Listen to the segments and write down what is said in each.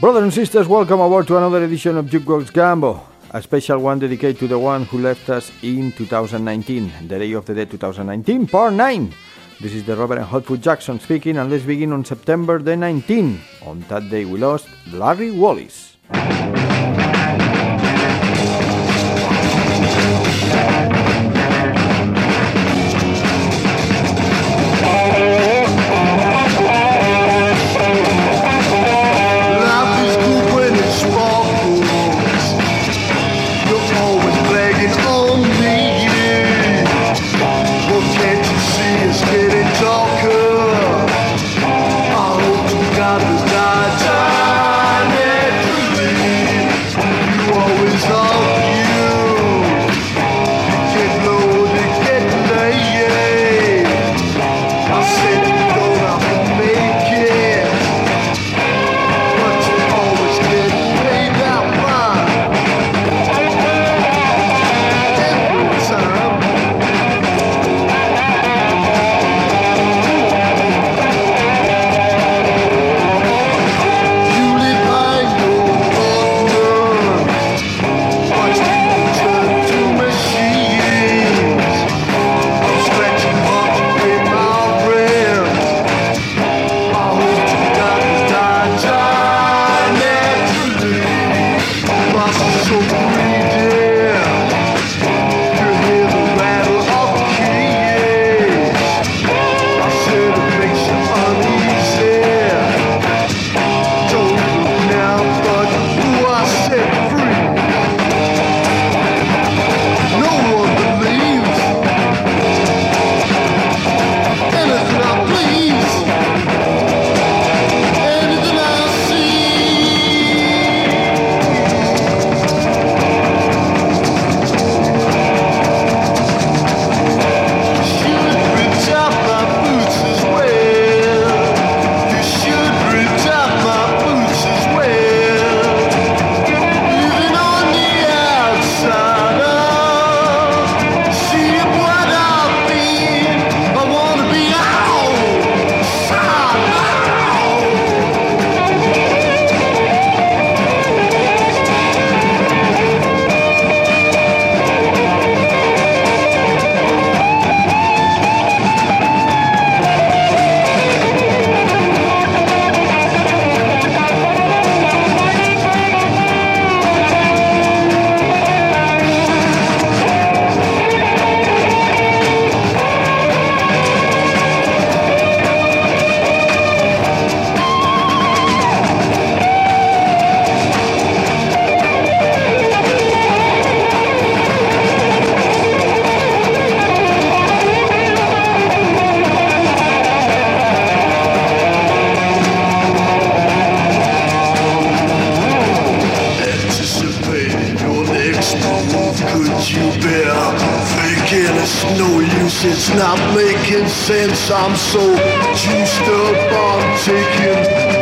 Brothers and sisters, welcome aboard to another edition of Jukebox Gambo, a special one dedicated to the one who left us in 2019, the Day of the Dead 2019, part 9. This is the Reverend Hotfoot Jackson speaking, and let's begin on September the 19th. On that day, we lost Larry Wallis. I'm so juiced up on taking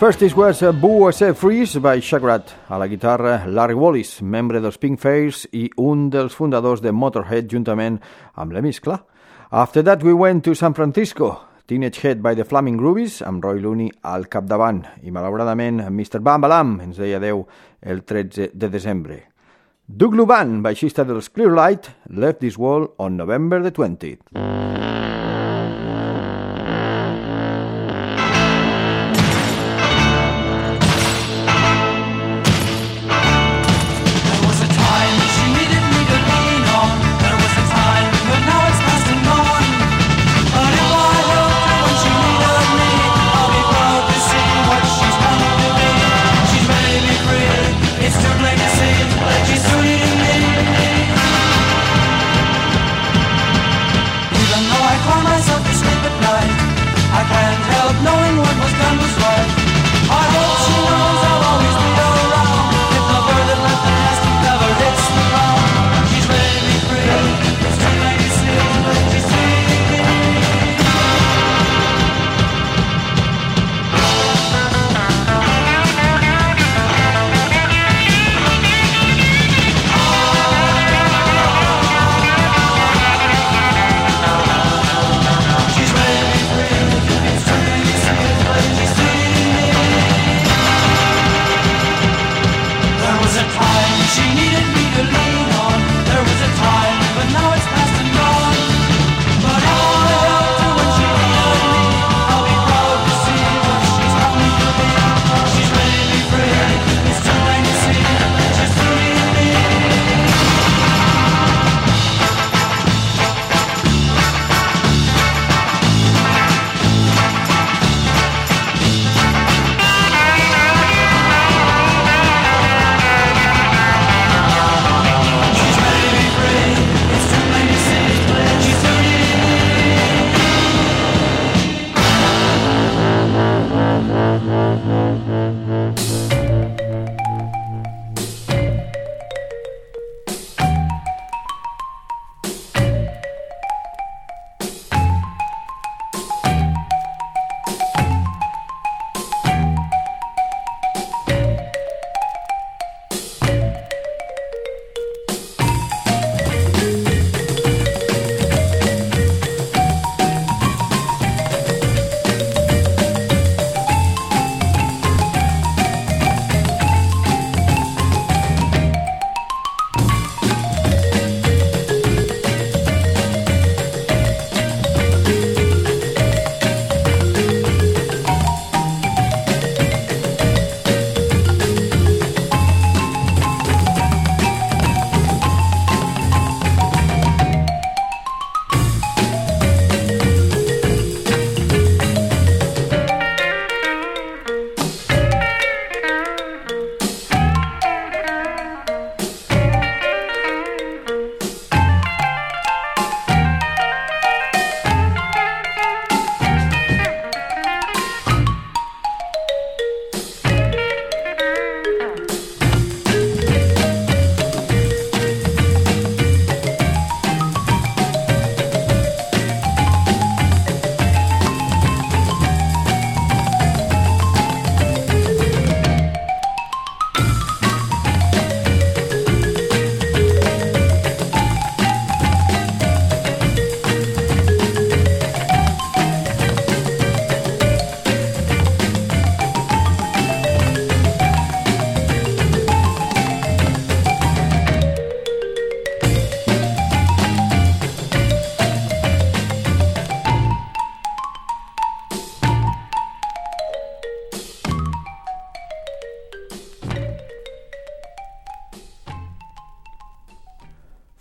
First this was uh, Boo Se Freeze by Shagrat, a la guitarra Larry Wallis, membre dels Pink Fairs i un dels fundadors de Motorhead juntament amb l'Emis, clar. After that we went to San Francisco, Teenage Head by the Flaming Groovies, amb Roy Looney al capdavant, i malauradament Mr. Bam Balam ens deia adeu el 13 de desembre. Doug Luban, baixista dels Clearlight, left this world on November the 20th.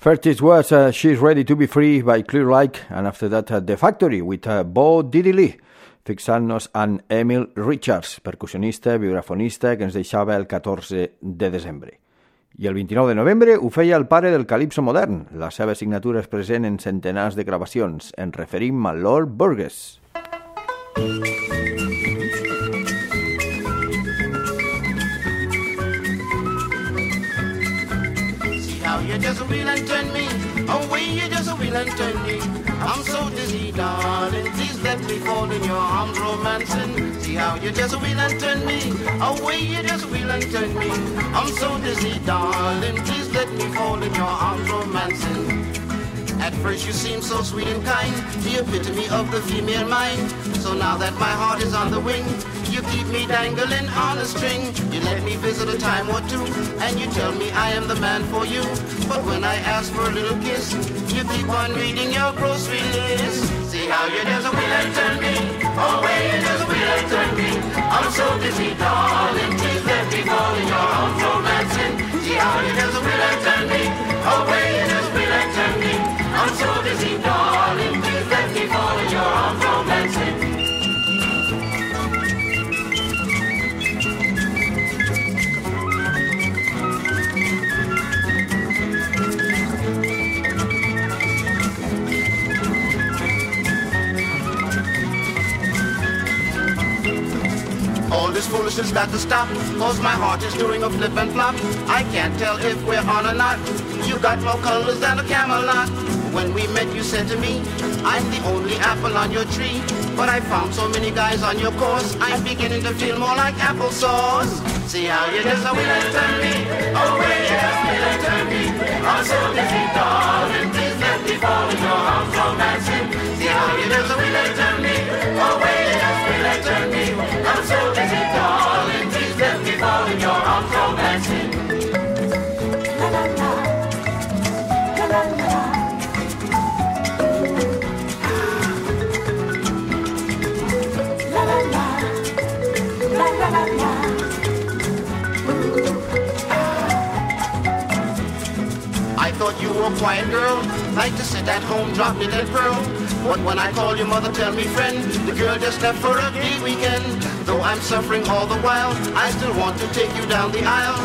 First was uh, She's Ready to Be Free by Clear Like, and after that uh, The Factory with uh, Bo Diddley, fixant-nos en Emil Richards, percussionista, vibrafonista, que ens deixava el 14 de desembre. I el 29 de novembre ho feia el pare del calipso modern. La seva signatura és present en centenars de gravacions. En referim a Lord Burgess. See wheel and turn me. Away you just wheel and turn me. I'm so dizzy, darling. Please let me fall in your arms, romancing. See how you just wheel and turn me. Away you just wheel and turn me. I'm so dizzy, darling. Please let me fall in your arms, romancing. At first you seemed so sweet and kind, the epitome of the female mind. So now that my heart is on the wing, you keep me dangling on a string. You let me visit a time or two, and you tell me I am the man for you. But when I ask for a little kiss, you keep on reading your grocery list. See how you just wheel and turn me, oh way you just wheel and turn me. I'm so busy, darling, please let me fall in your arms, oh, romancing. See how you just wheel and turn me, oh way you just wheel and turn me. I'm so busy, darling, this foolishness got to stop, cause my heart is doing a flip and flop. I can't tell if we're on or not. You got more colors than a Camelot. When we met, you said to me, I'm the only apple on your tree. But I found so many guys on your course, I'm beginning to feel more like applesauce. See how you just wheel and me, oh way you wheel and turn me. I'm so busy, darling, please let me fall in your arms, romancing. See how you just wheel and me, oh way and. I'm so busy, darling, please let me fall in your arms, romancing. I thought you were a quiet girl, like to sit at home, drop me that pearl. But when I call your mother, tell me friend, the girl just left for a big weekend. Though I'm suffering all the while, I still want to take you down the aisle.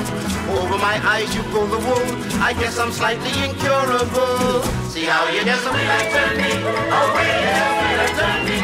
Over my eyes you pull the wool, I guess I'm slightly incurable. See how you just and turn me, way wheel turn me.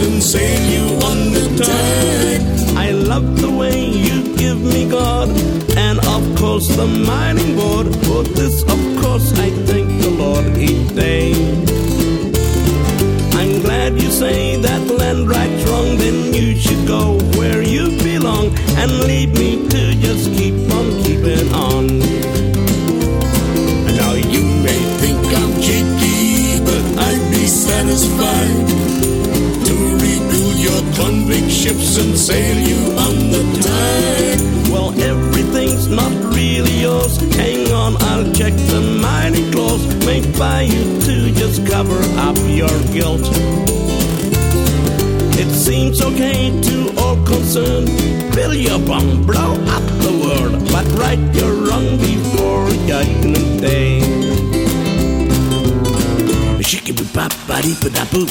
And sail you on the tide. I love the way you give me God, and of course the mining board. For this, of course, I thank the Lord each day. I'm glad you say that land right's wrong, then you should go where you belong and leave me to just keep on keeping on. Now you may think I'm cheeky, but I'd be satisfied ships and sail you on the tide. Well, everything's not really yours. Hang on, I'll check the mining clause made by you to just cover up your guilt. It seems okay to all concerned. Fill your bomb, blow up the world, but right your wrong before judgment day. Shiki bop body ba da boop.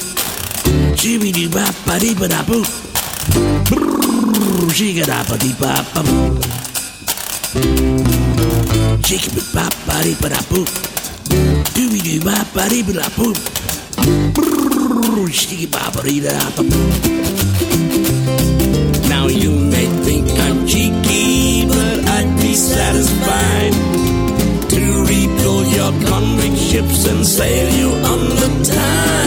Shibby doo bop body ba da boop. Now you may think I'm cheeky, but I'd be satisfied to rebuild your convict ships and sail you on the tide.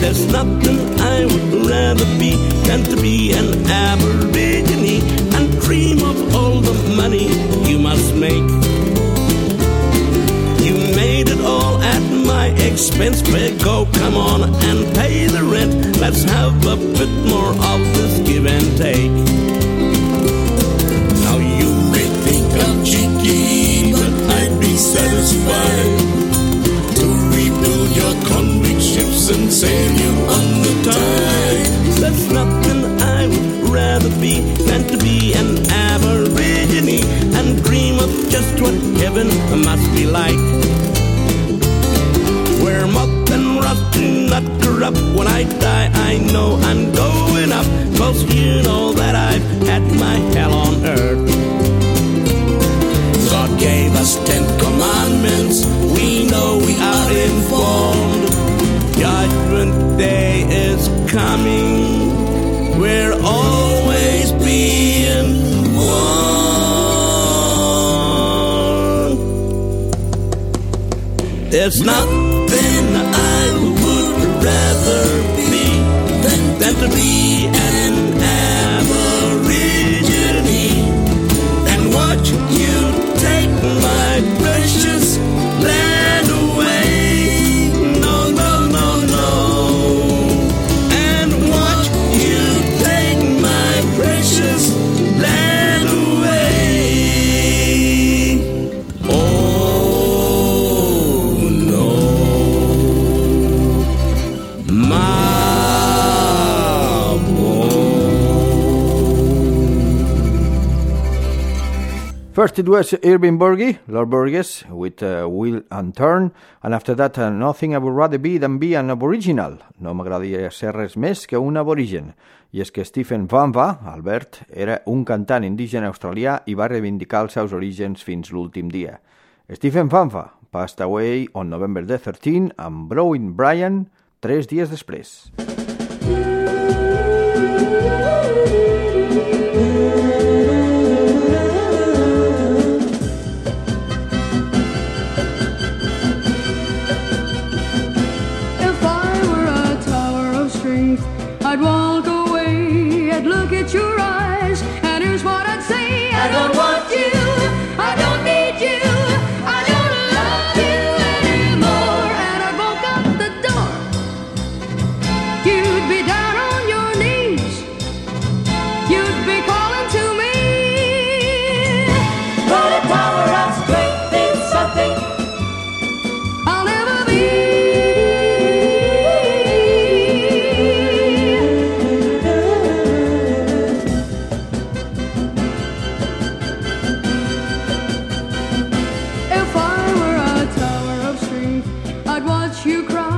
There's nothing I would rather be than to be an Aborigine and dream of all the money you must make. You made it all at my expense, Go, Come on and pay the rent. Let's have a bit more of this give and take. Now you may think I'm cheeky, but I'd be satisfied and sail you on the tide. There's nothing I would rather be than to be an aborigine and dream of just what heaven must be like. Where moth and rust do not corrupt. When I die, I know I'm going up. Cause you know that I've had my hell on earth. God gave us ten commandments. We know we are informed. Day is coming. We're always being warned. There's nothing I would rather be than, than to be First it was Irving Burgi, Lord Burgess, with uh, Will and Turn, and after that uh, Nothing I Would Rather Be Than Be an Aboriginal. No m'agradaria ser res més que un aborigen. I és que Stephen Vanva, Albert, era un cantant indígena australià i va reivindicar els seus orígens fins l'últim dia. Stephen Vanva passed away on November the 13 amb Browin Bryan tres dies després. If Watch you cry.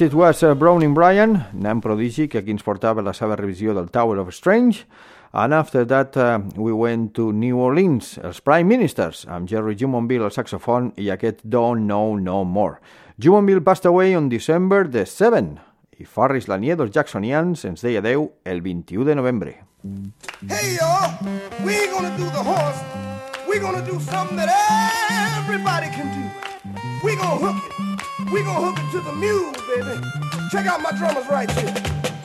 it was uh, Browning Brian, nen prodigi que aquí ens portava la seva revisió del Tower of Strange, and after that uh, we went to New Orleans, els Prime Ministers, amb Jerry Jumonville al saxofon i aquest Don't Know No More. Jumonville passed away on December the 7 i Farris Lanier dels Jacksonians ens deia adeu el 21 de novembre. Hey y'all, we gonna do the horse, we gonna do something that everybody can do. We gonna hook it. We gonna hook it to the mule, baby. Check out my drummers right here.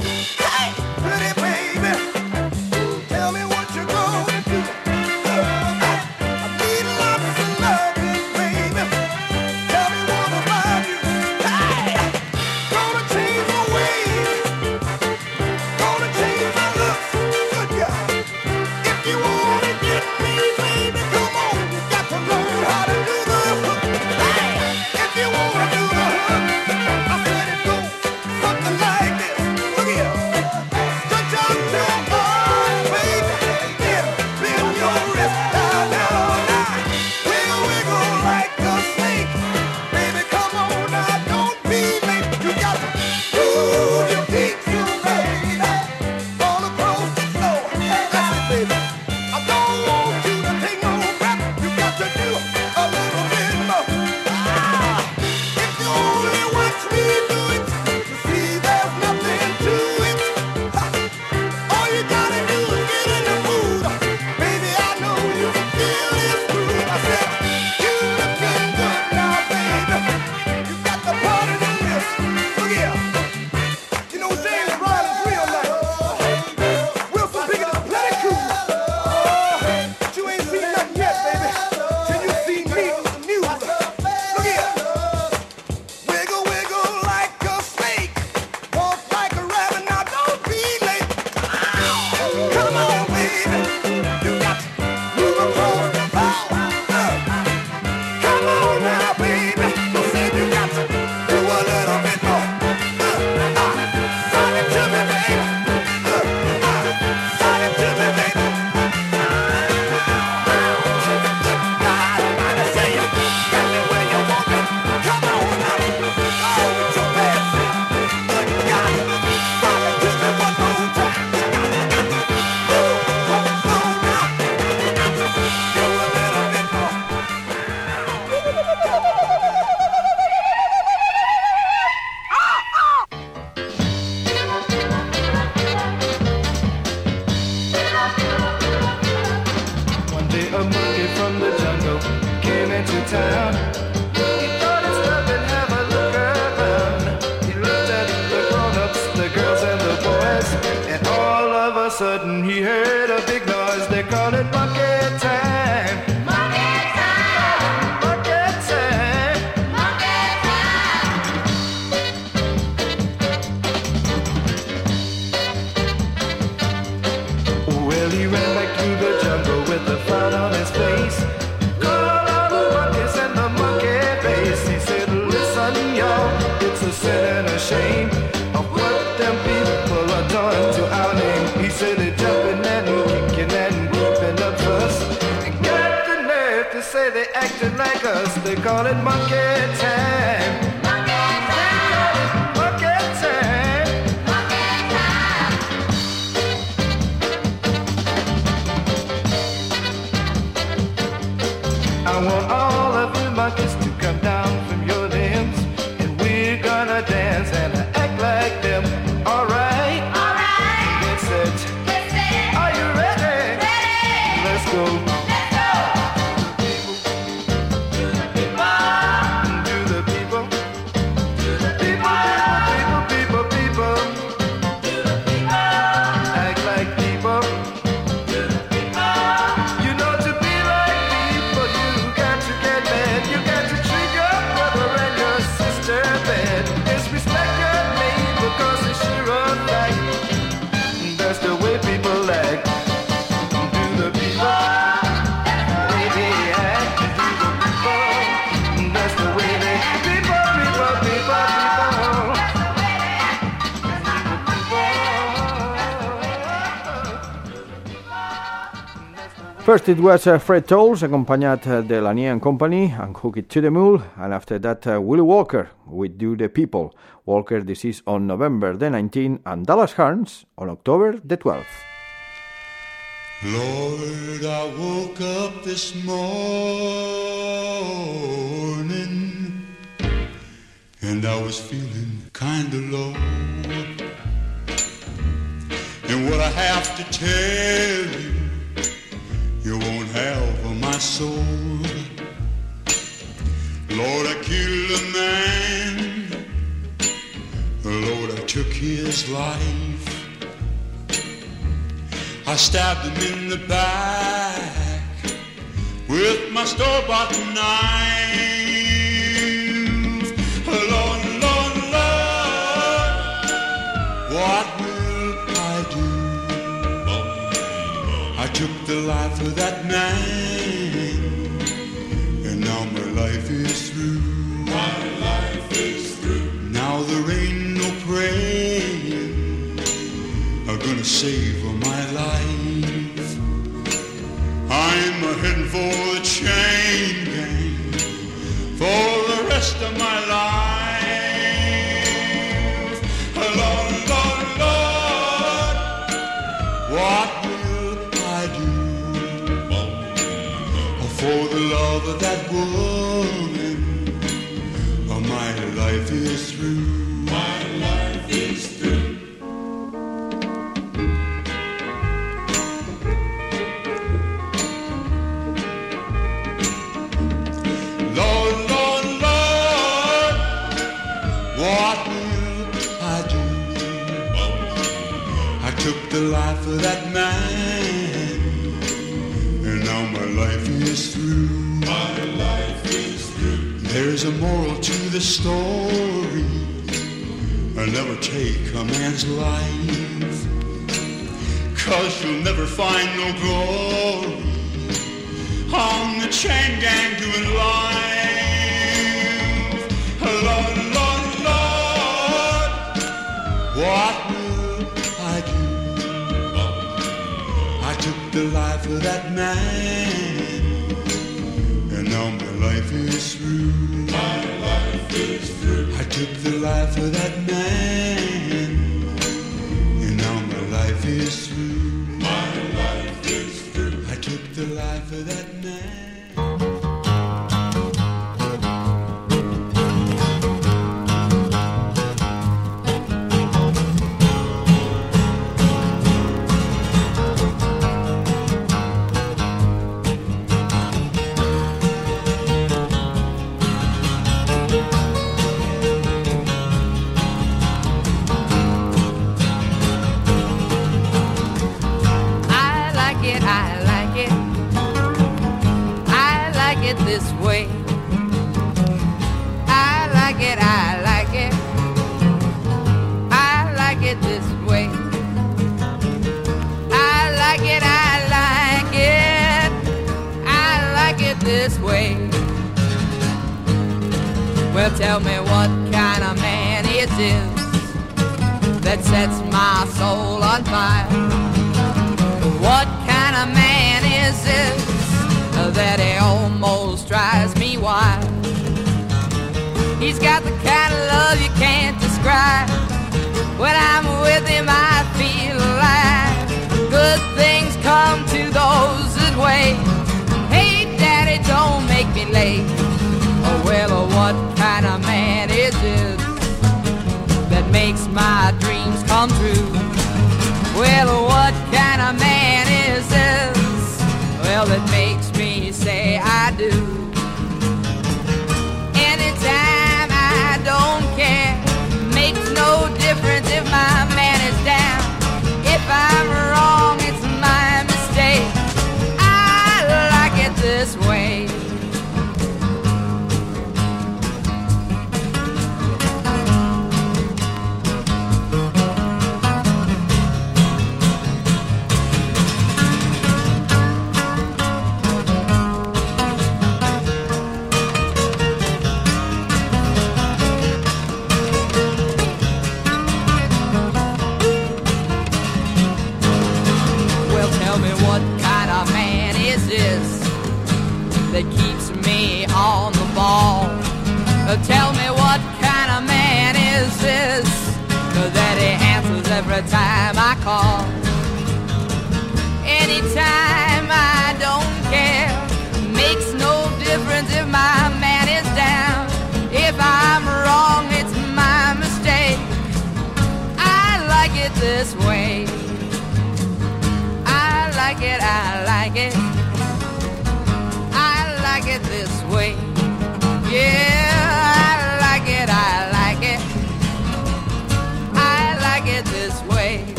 First it was uh, Fred Tolles, accompanied uh, the Lanier and Company, and Hook It to the Mule, and after that uh, Willie Walker with Do the People. Walker, this is on November the 19th, and Dallas Harms on October the 12th. Lord, I woke up this morning and I was feeling kinda low. And what I have to tell you, you won't have my soul. Lord, I killed a man. Lord, I took his life. I stabbed him in the back with my store-bought knife. Took the life of that man, and now my life is through. My life is through. Now there ain't no praying are gonna save my life. I'm a heading for the chain gang for the rest of my life. Love There's a moral to the story. I never take a man's life, cause you'll never find no glory on the chain gang doing life. Lord, Lord, Lord, what will I do? I took the life of that man, and now my life is through. I took the life of that man, and now my life is through. My life is through. I took the life of that man.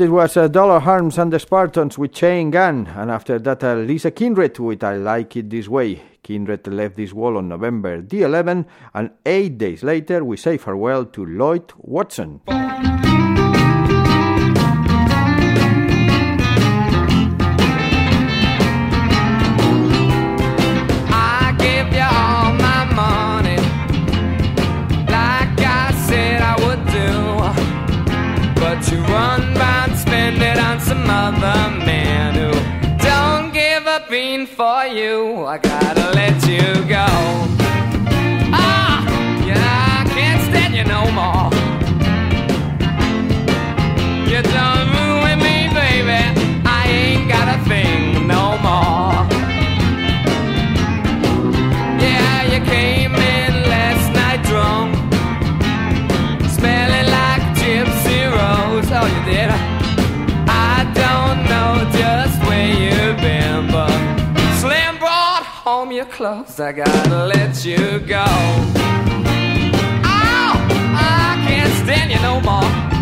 It was uh, Dollar Harms and the Spartans with Chain Gun, and after that, uh, Lisa Kindred with I Like It This Way. Kindred left this wall on November the 11th, and eight days later, we say farewell to Lloyd Watson. no more. You done me, baby. I ain't got a thing no more. Yeah, you came in last night drunk, smelling like gypsy rose. Oh, you did. I don't know just where you've been, but Slim brought home your clothes. I gotta let you go stand you no more.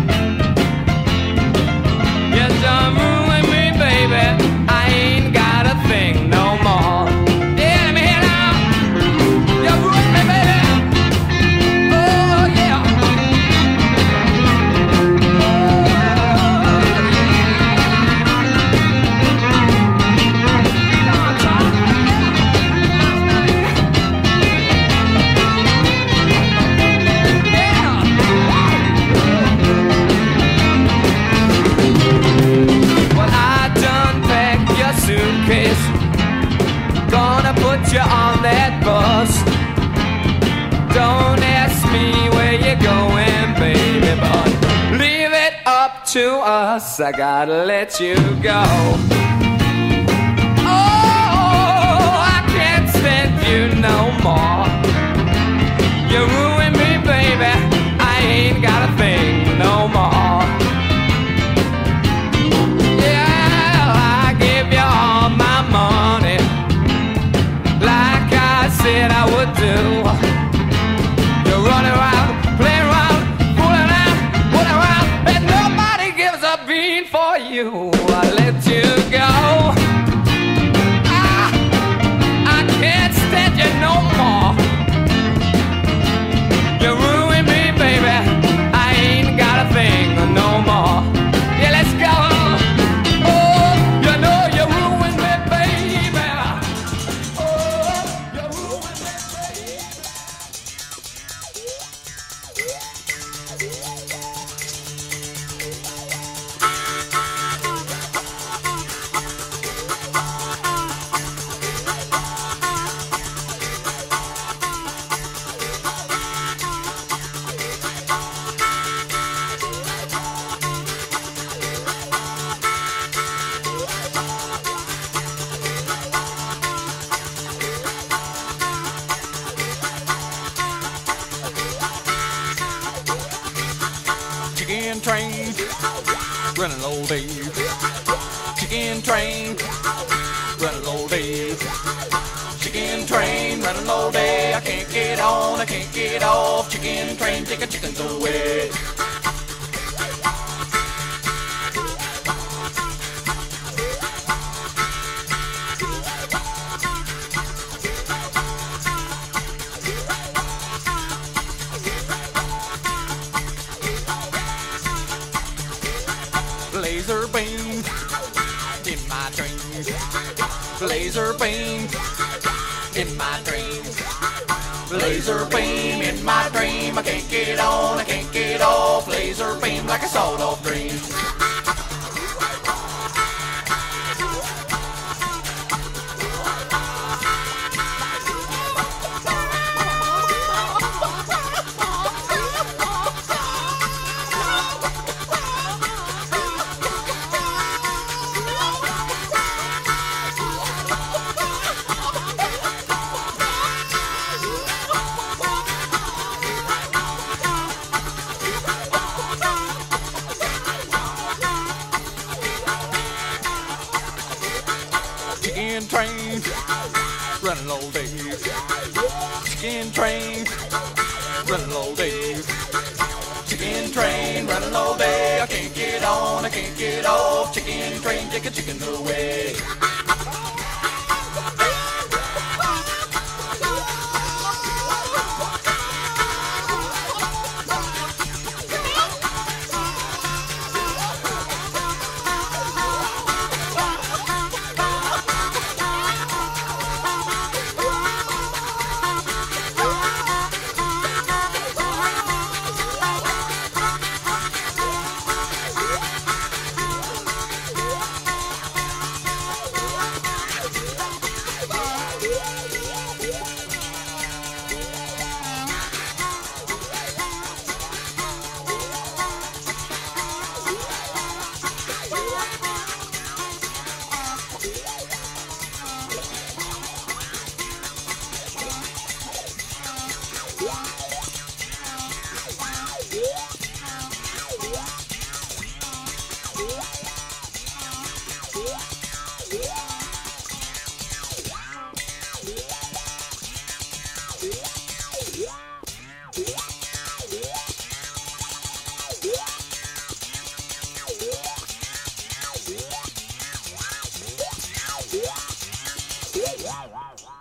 bus, I gotta let you go. Oh, I can't stand you no more. You ruin me, baby. I ain't got a thing no more. Yeah, I give you all my money, like I said I would do.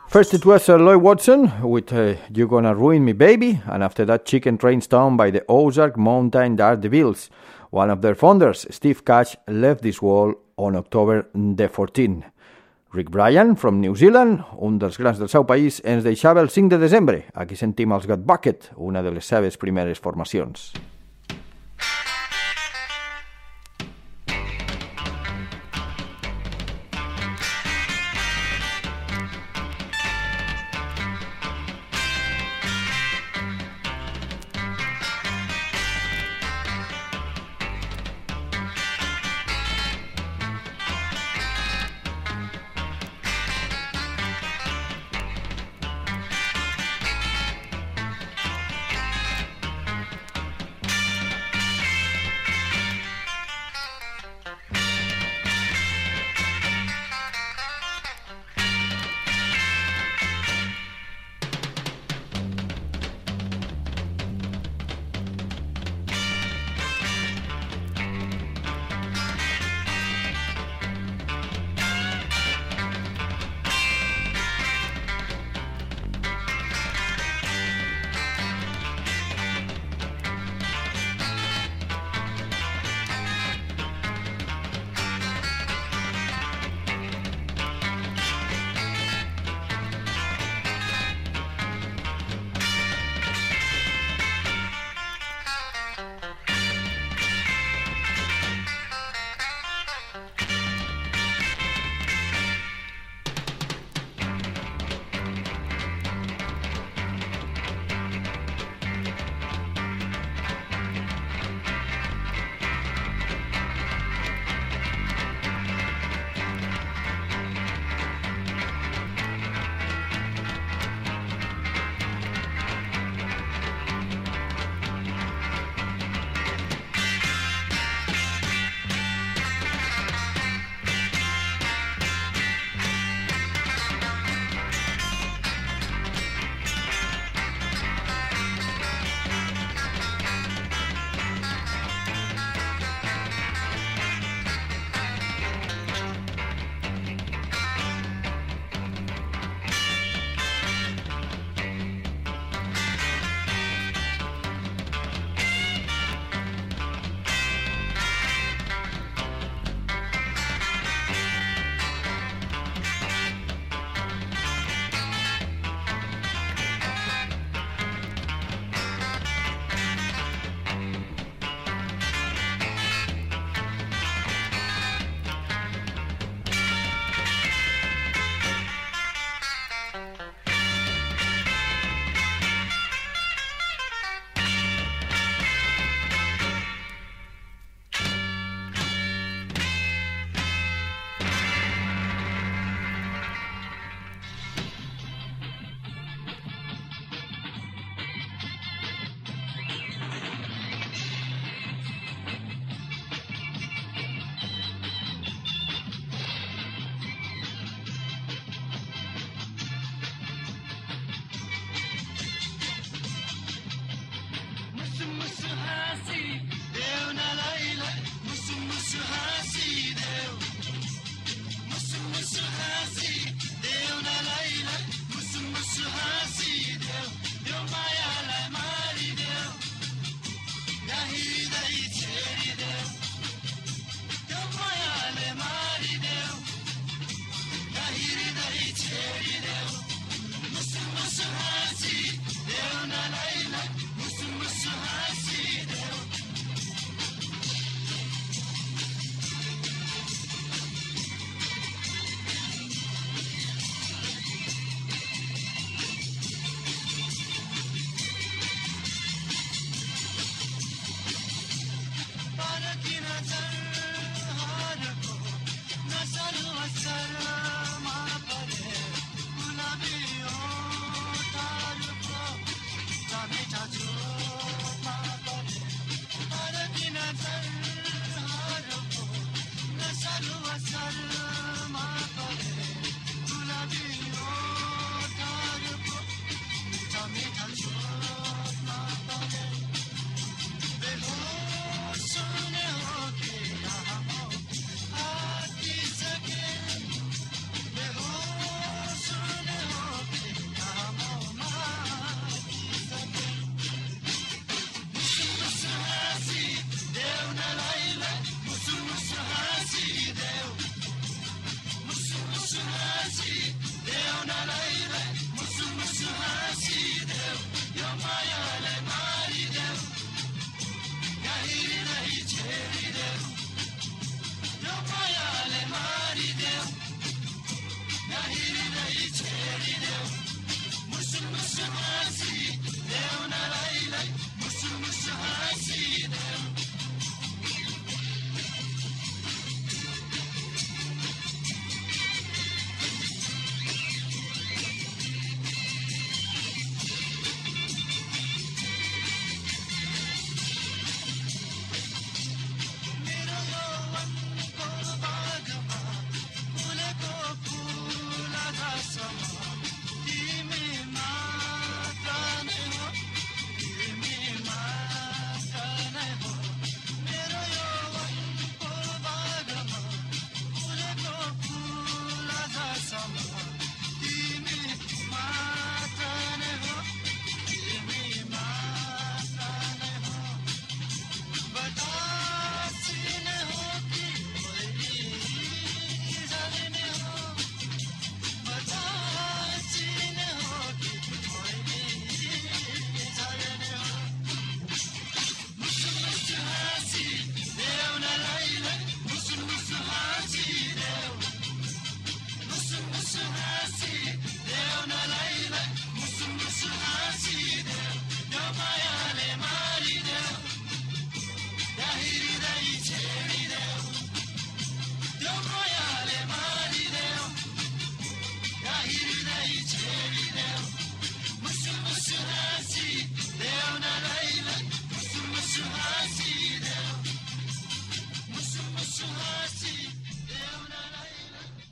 First, it was uh, Lloyd Watson with uh, You Gonna Ruin Me Baby, and after that, Chicken Train Town by the Ozark Mountain Daredevils. One of their founders, Steve Cash, left this world on October the 14. Rick Bryant, from New Zealand, un dels grans del seu país, ens deixava el 5 de desembre. Aquí sentim els Gut Bucket, una de les seves primeres formacions.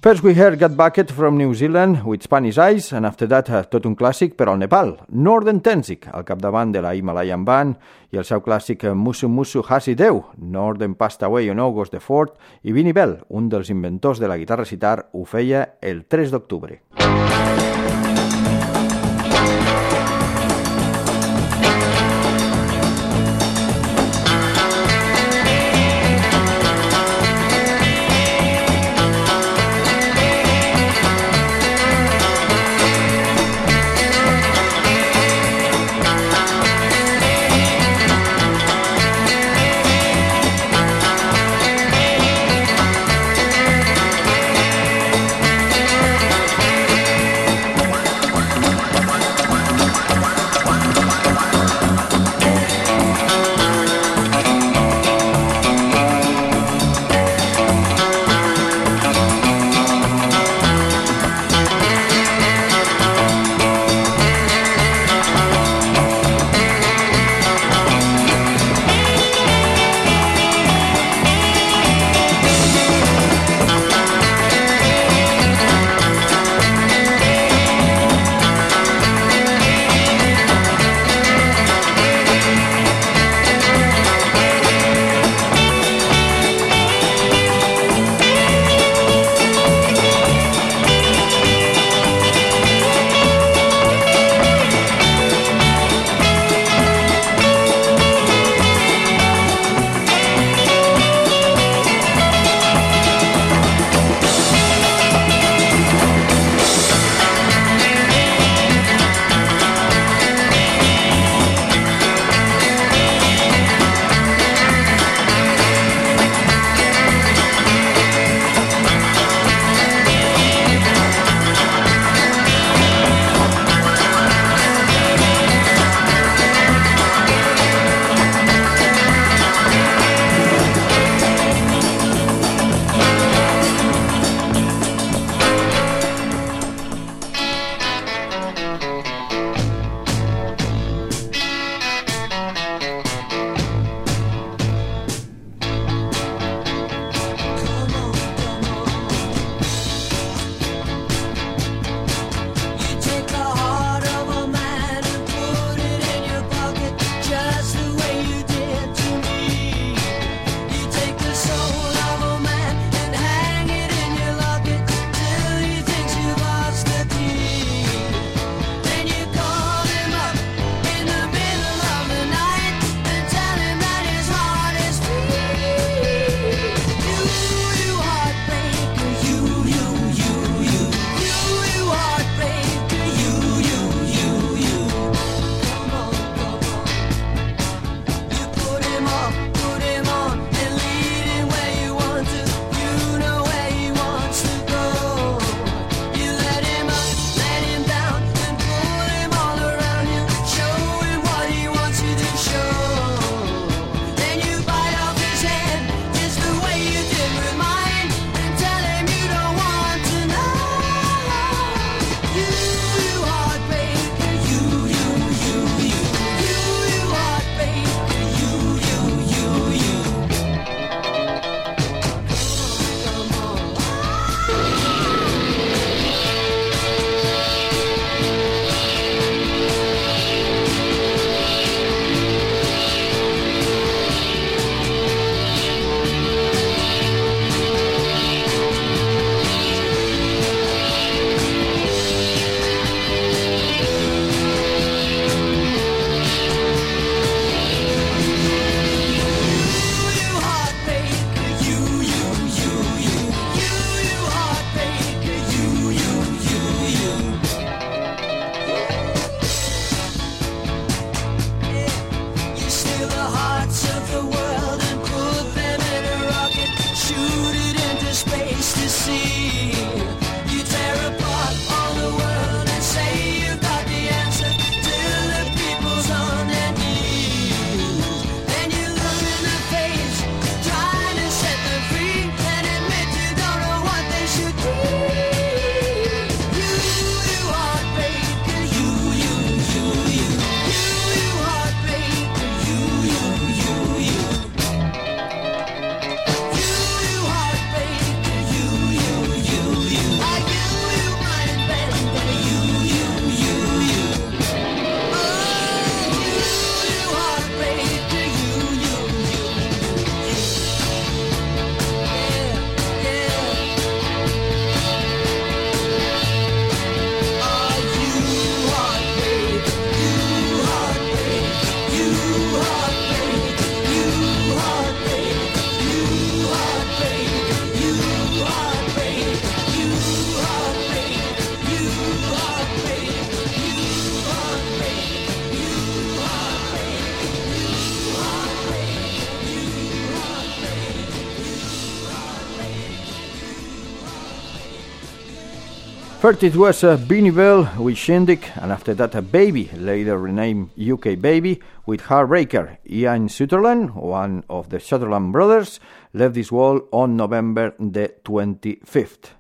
First we heard Gut Bucket from New Zealand with Spanish Eyes, and after that uh, tot un clàssic per al Nepal, Northern Tenzing, al capdavant de la Himalayan Band, i el seu clàssic uh, Musu Musu Hasi Deu, Northern Passed Away on August the 4th, i Vinnie Bell, un dels inventors de la guitarra citar, ho feia el 3 d'octubre. First it was uh, Bell with Shindig, and after that a baby, later renamed UK Baby, with Heartbreaker. Ian Sutherland, one of the Sutherland brothers, left this world on November the 25th.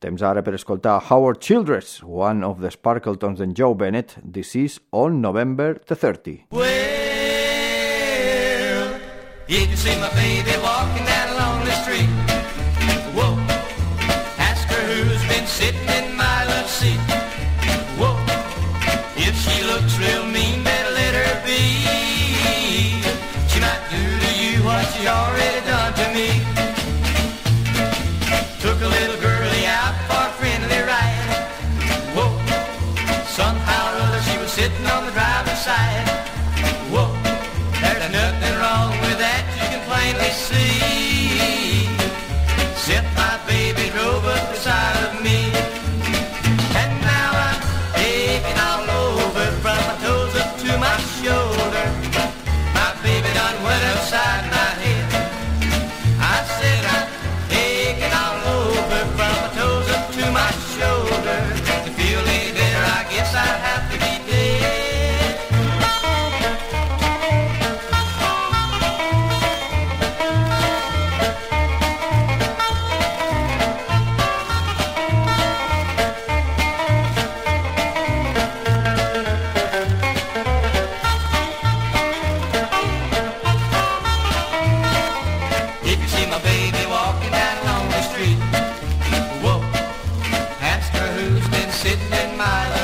Temps ara per escoltar Howard Childress, one of the Sparkletones and Joe Bennett, this is on November the 30th. Well, you can see my baby walking sitting in my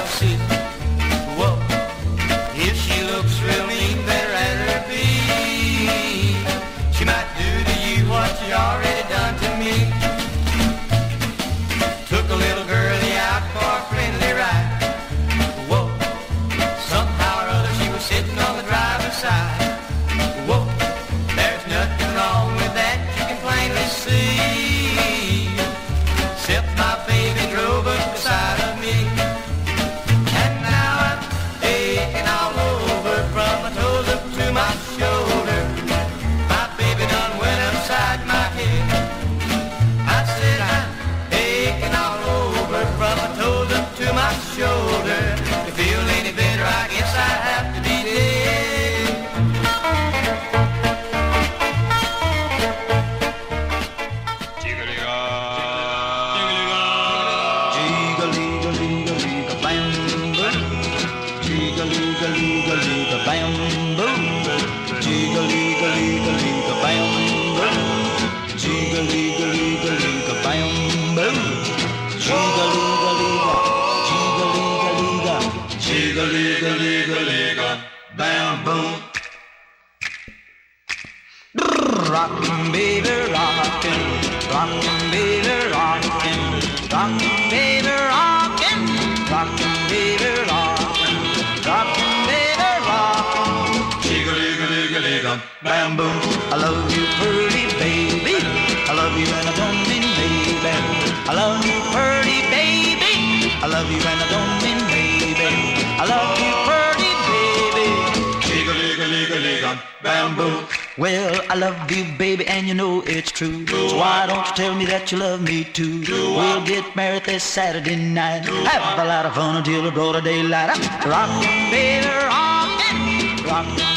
on bamboo. Well, I love you, baby, and you know it's true. Do so why don't you tell me that you love me too? Do we'll I get married this Saturday night. Have I a lot of fun until the broad daylight. Rock, baby, rock rock.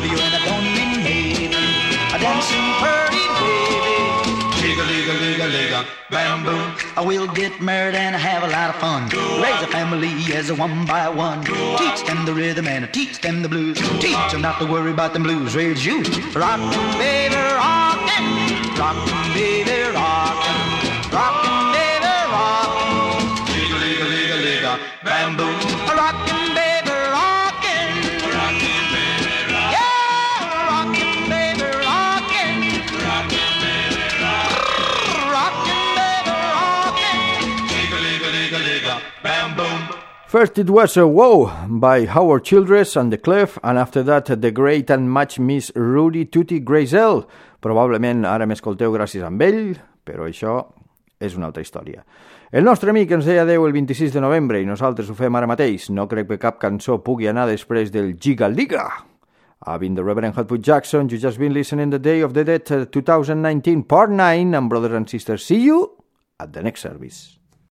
love you and I don't mean maybe. A dancing pretty baby. Jigga, ligga, ligga, ligga, bam, boom. I will get married and have a lot of fun. Raise a family as a one by one. Teach them the rhythm and teach them the blues. Teach them not to worry about them blues. Raise you. Rock, baby, rock it. Rock, baby. First it was a Wow by Howard Childress and The Clef, and after that The Great and Much Miss Rudy Tutti Grayzell. Probablement ara m'escolteu gràcies a ell, però això és una altra història. El nostre amic ens deia adeu el 26 de novembre i nosaltres ho fem ara mateix. No crec que cap cançó pugui anar després del Giga Liga. I've been the Reverend Hotfoot Jackson. You just been listening the Day of the Dead uh, 2019 Part 9 and brothers and sisters. See you at the next service.